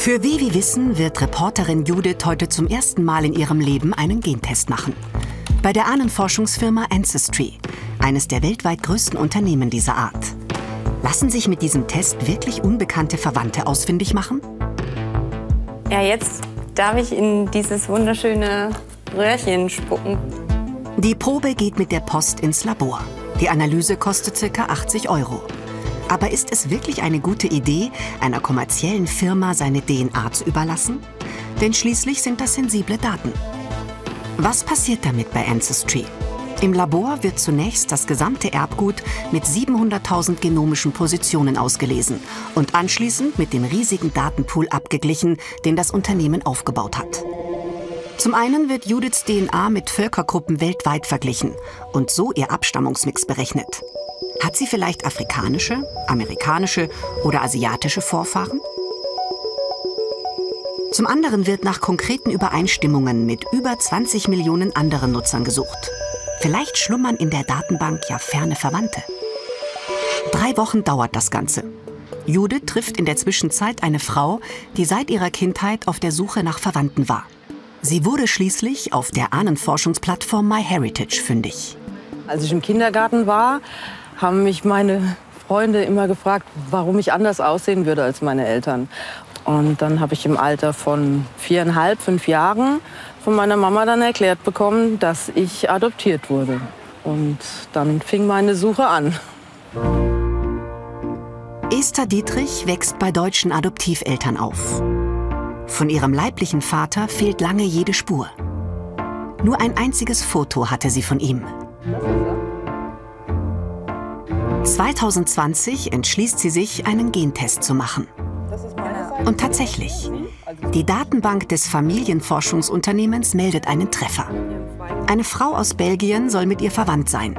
Für Vivi Wissen wird Reporterin Judith heute zum ersten Mal in ihrem Leben einen Gentest machen. Bei der Ahnenforschungsfirma Ancestry, eines der weltweit größten Unternehmen dieser Art. Lassen sich mit diesem Test wirklich unbekannte Verwandte ausfindig machen? Ja, jetzt darf ich in dieses wunderschöne Röhrchen spucken. Die Probe geht mit der Post ins Labor. Die Analyse kostet ca. 80 Euro. Aber ist es wirklich eine gute Idee, einer kommerziellen Firma seine DNA zu überlassen? Denn schließlich sind das sensible Daten. Was passiert damit bei Ancestry? Im Labor wird zunächst das gesamte Erbgut mit 700.000 genomischen Positionen ausgelesen und anschließend mit dem riesigen Datenpool abgeglichen, den das Unternehmen aufgebaut hat. Zum einen wird Judiths DNA mit Völkergruppen weltweit verglichen und so ihr Abstammungsmix berechnet. Hat sie vielleicht afrikanische, amerikanische oder asiatische Vorfahren? Zum anderen wird nach konkreten Übereinstimmungen mit über 20 Millionen anderen Nutzern gesucht. Vielleicht schlummern in der Datenbank ja ferne Verwandte. Drei Wochen dauert das Ganze. Judith trifft in der Zwischenzeit eine Frau, die seit ihrer Kindheit auf der Suche nach Verwandten war. Sie wurde schließlich auf der Ahnenforschungsplattform MyHeritage fündig. Als ich im Kindergarten war, haben mich meine Freunde immer gefragt, warum ich anders aussehen würde als meine Eltern. Und dann habe ich im Alter von viereinhalb, fünf Jahren von meiner Mama dann erklärt bekommen, dass ich adoptiert wurde. Und dann fing meine Suche an. Esther Dietrich wächst bei deutschen Adoptiveltern auf. Von ihrem leiblichen Vater fehlt lange jede Spur. Nur ein einziges Foto hatte sie von ihm. 2020 entschließt sie sich, einen Gentest zu machen. Und tatsächlich, die Datenbank des Familienforschungsunternehmens meldet einen Treffer. Eine Frau aus Belgien soll mit ihr verwandt sein.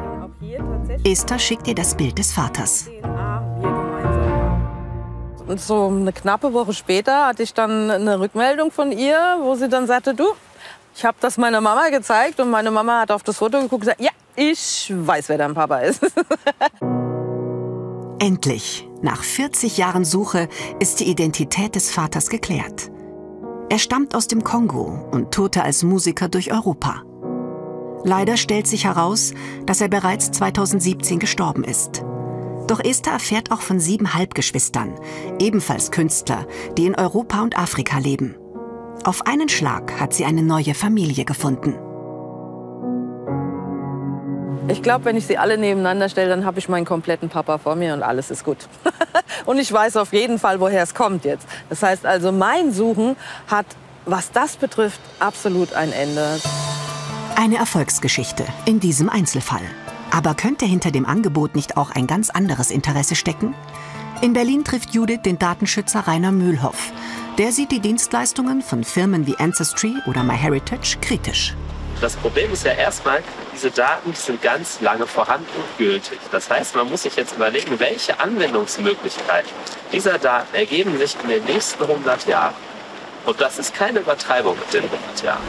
Esther schickt ihr das Bild des Vaters. Und so eine knappe Woche später hatte ich dann eine Rückmeldung von ihr, wo sie dann sagte, du, ich habe das meiner Mama gezeigt und meine Mama hat auf das Foto geguckt und gesagt, ja, ich weiß, wer dein Papa ist. Endlich, nach 40 Jahren Suche, ist die Identität des Vaters geklärt. Er stammt aus dem Kongo und tourte als Musiker durch Europa. Leider stellt sich heraus, dass er bereits 2017 gestorben ist. Doch Esther erfährt auch von sieben Halbgeschwistern, ebenfalls Künstler, die in Europa und Afrika leben. Auf einen Schlag hat sie eine neue Familie gefunden. Ich glaube, wenn ich sie alle nebeneinander stelle, dann habe ich meinen kompletten Papa vor mir und alles ist gut. und ich weiß auf jeden Fall, woher es kommt jetzt. Das heißt also, mein Suchen hat, was das betrifft, absolut ein Ende. Eine Erfolgsgeschichte in diesem Einzelfall. Aber könnte hinter dem Angebot nicht auch ein ganz anderes Interesse stecken? In Berlin trifft Judith den Datenschützer Rainer Mühlhoff. Der sieht die Dienstleistungen von Firmen wie Ancestry oder MyHeritage kritisch. Das Problem ist ja erstmal, diese Daten sind ganz lange vorhanden und gültig. Das heißt, man muss sich jetzt überlegen, welche Anwendungsmöglichkeiten dieser Daten ergeben sich in den nächsten 100 Jahren. Und das ist keine Übertreibung mit den 100 Jahren.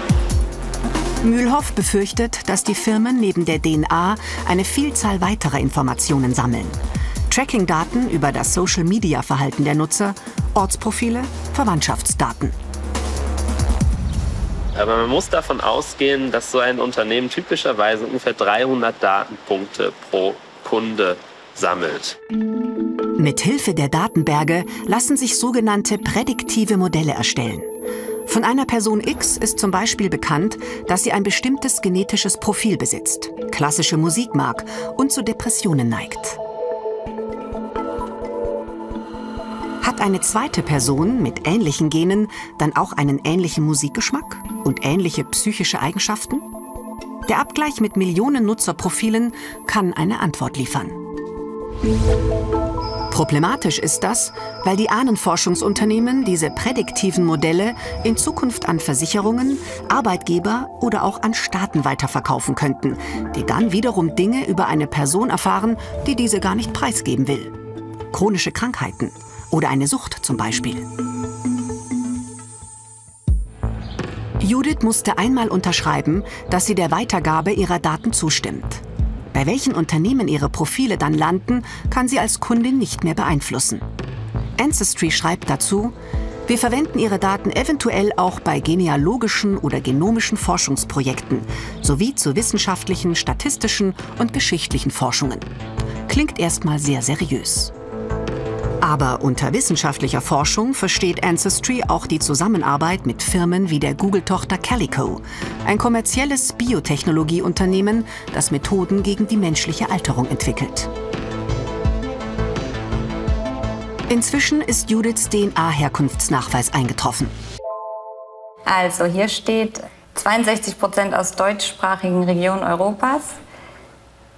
Mühlhoff befürchtet, dass die Firmen neben der DNA eine Vielzahl weiterer Informationen sammeln. Tracking-Daten über das Social-Media-Verhalten der Nutzer, Ortsprofile, Verwandtschaftsdaten. Aber man muss davon ausgehen, dass so ein Unternehmen typischerweise ungefähr 300 Datenpunkte pro Kunde sammelt. Mit Hilfe der Datenberge lassen sich sogenannte prädiktive Modelle erstellen. Von einer Person X ist zum Beispiel bekannt, dass sie ein bestimmtes genetisches Profil besitzt, klassische Musik mag und zu Depressionen neigt. Eine zweite Person mit ähnlichen Genen dann auch einen ähnlichen Musikgeschmack und ähnliche psychische Eigenschaften? Der Abgleich mit Millionen Nutzerprofilen kann eine Antwort liefern. Problematisch ist das, weil die Ahnenforschungsunternehmen diese prädiktiven Modelle in Zukunft an Versicherungen, Arbeitgeber oder auch an Staaten weiterverkaufen könnten, die dann wiederum Dinge über eine Person erfahren, die diese gar nicht preisgeben will. Chronische Krankheiten oder eine Sucht zum Beispiel. Judith musste einmal unterschreiben, dass sie der Weitergabe ihrer Daten zustimmt. Bei welchen Unternehmen ihre Profile dann landen, kann sie als Kundin nicht mehr beeinflussen. Ancestry schreibt dazu, Wir verwenden Ihre Daten eventuell auch bei genealogischen oder genomischen Forschungsprojekten sowie zu wissenschaftlichen, statistischen und geschichtlichen Forschungen. Klingt erstmal sehr seriös. Aber unter wissenschaftlicher Forschung versteht Ancestry auch die Zusammenarbeit mit Firmen wie der Google-Tochter Calico, ein kommerzielles Biotechnologieunternehmen, das Methoden gegen die menschliche Alterung entwickelt. Inzwischen ist Judiths DNA-Herkunftsnachweis eingetroffen. Also hier steht 62 Prozent aus deutschsprachigen Regionen Europas,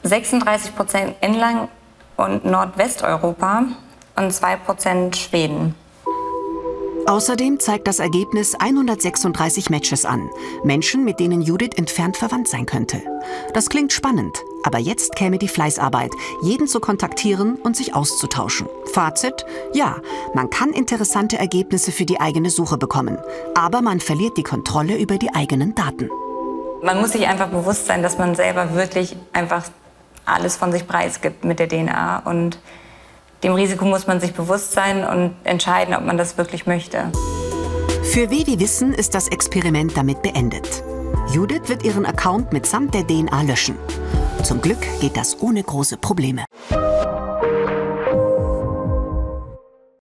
36 Prozent Inland- und Nordwesteuropa und 2 Prozent Schweden. Außerdem zeigt das Ergebnis 136 Matches an. Menschen, mit denen Judith entfernt verwandt sein könnte. Das klingt spannend, aber jetzt käme die Fleißarbeit, jeden zu kontaktieren und sich auszutauschen. Fazit? Ja, man kann interessante Ergebnisse für die eigene Suche bekommen, aber man verliert die Kontrolle über die eigenen Daten. Man muss sich einfach bewusst sein, dass man selber wirklich einfach alles von sich preisgibt mit der DNA und dem Risiko muss man sich bewusst sein und entscheiden, ob man das wirklich möchte. Für Vivi Wissen ist das Experiment damit beendet. Judith wird ihren Account mitsamt der DNA löschen. Zum Glück geht das ohne große Probleme.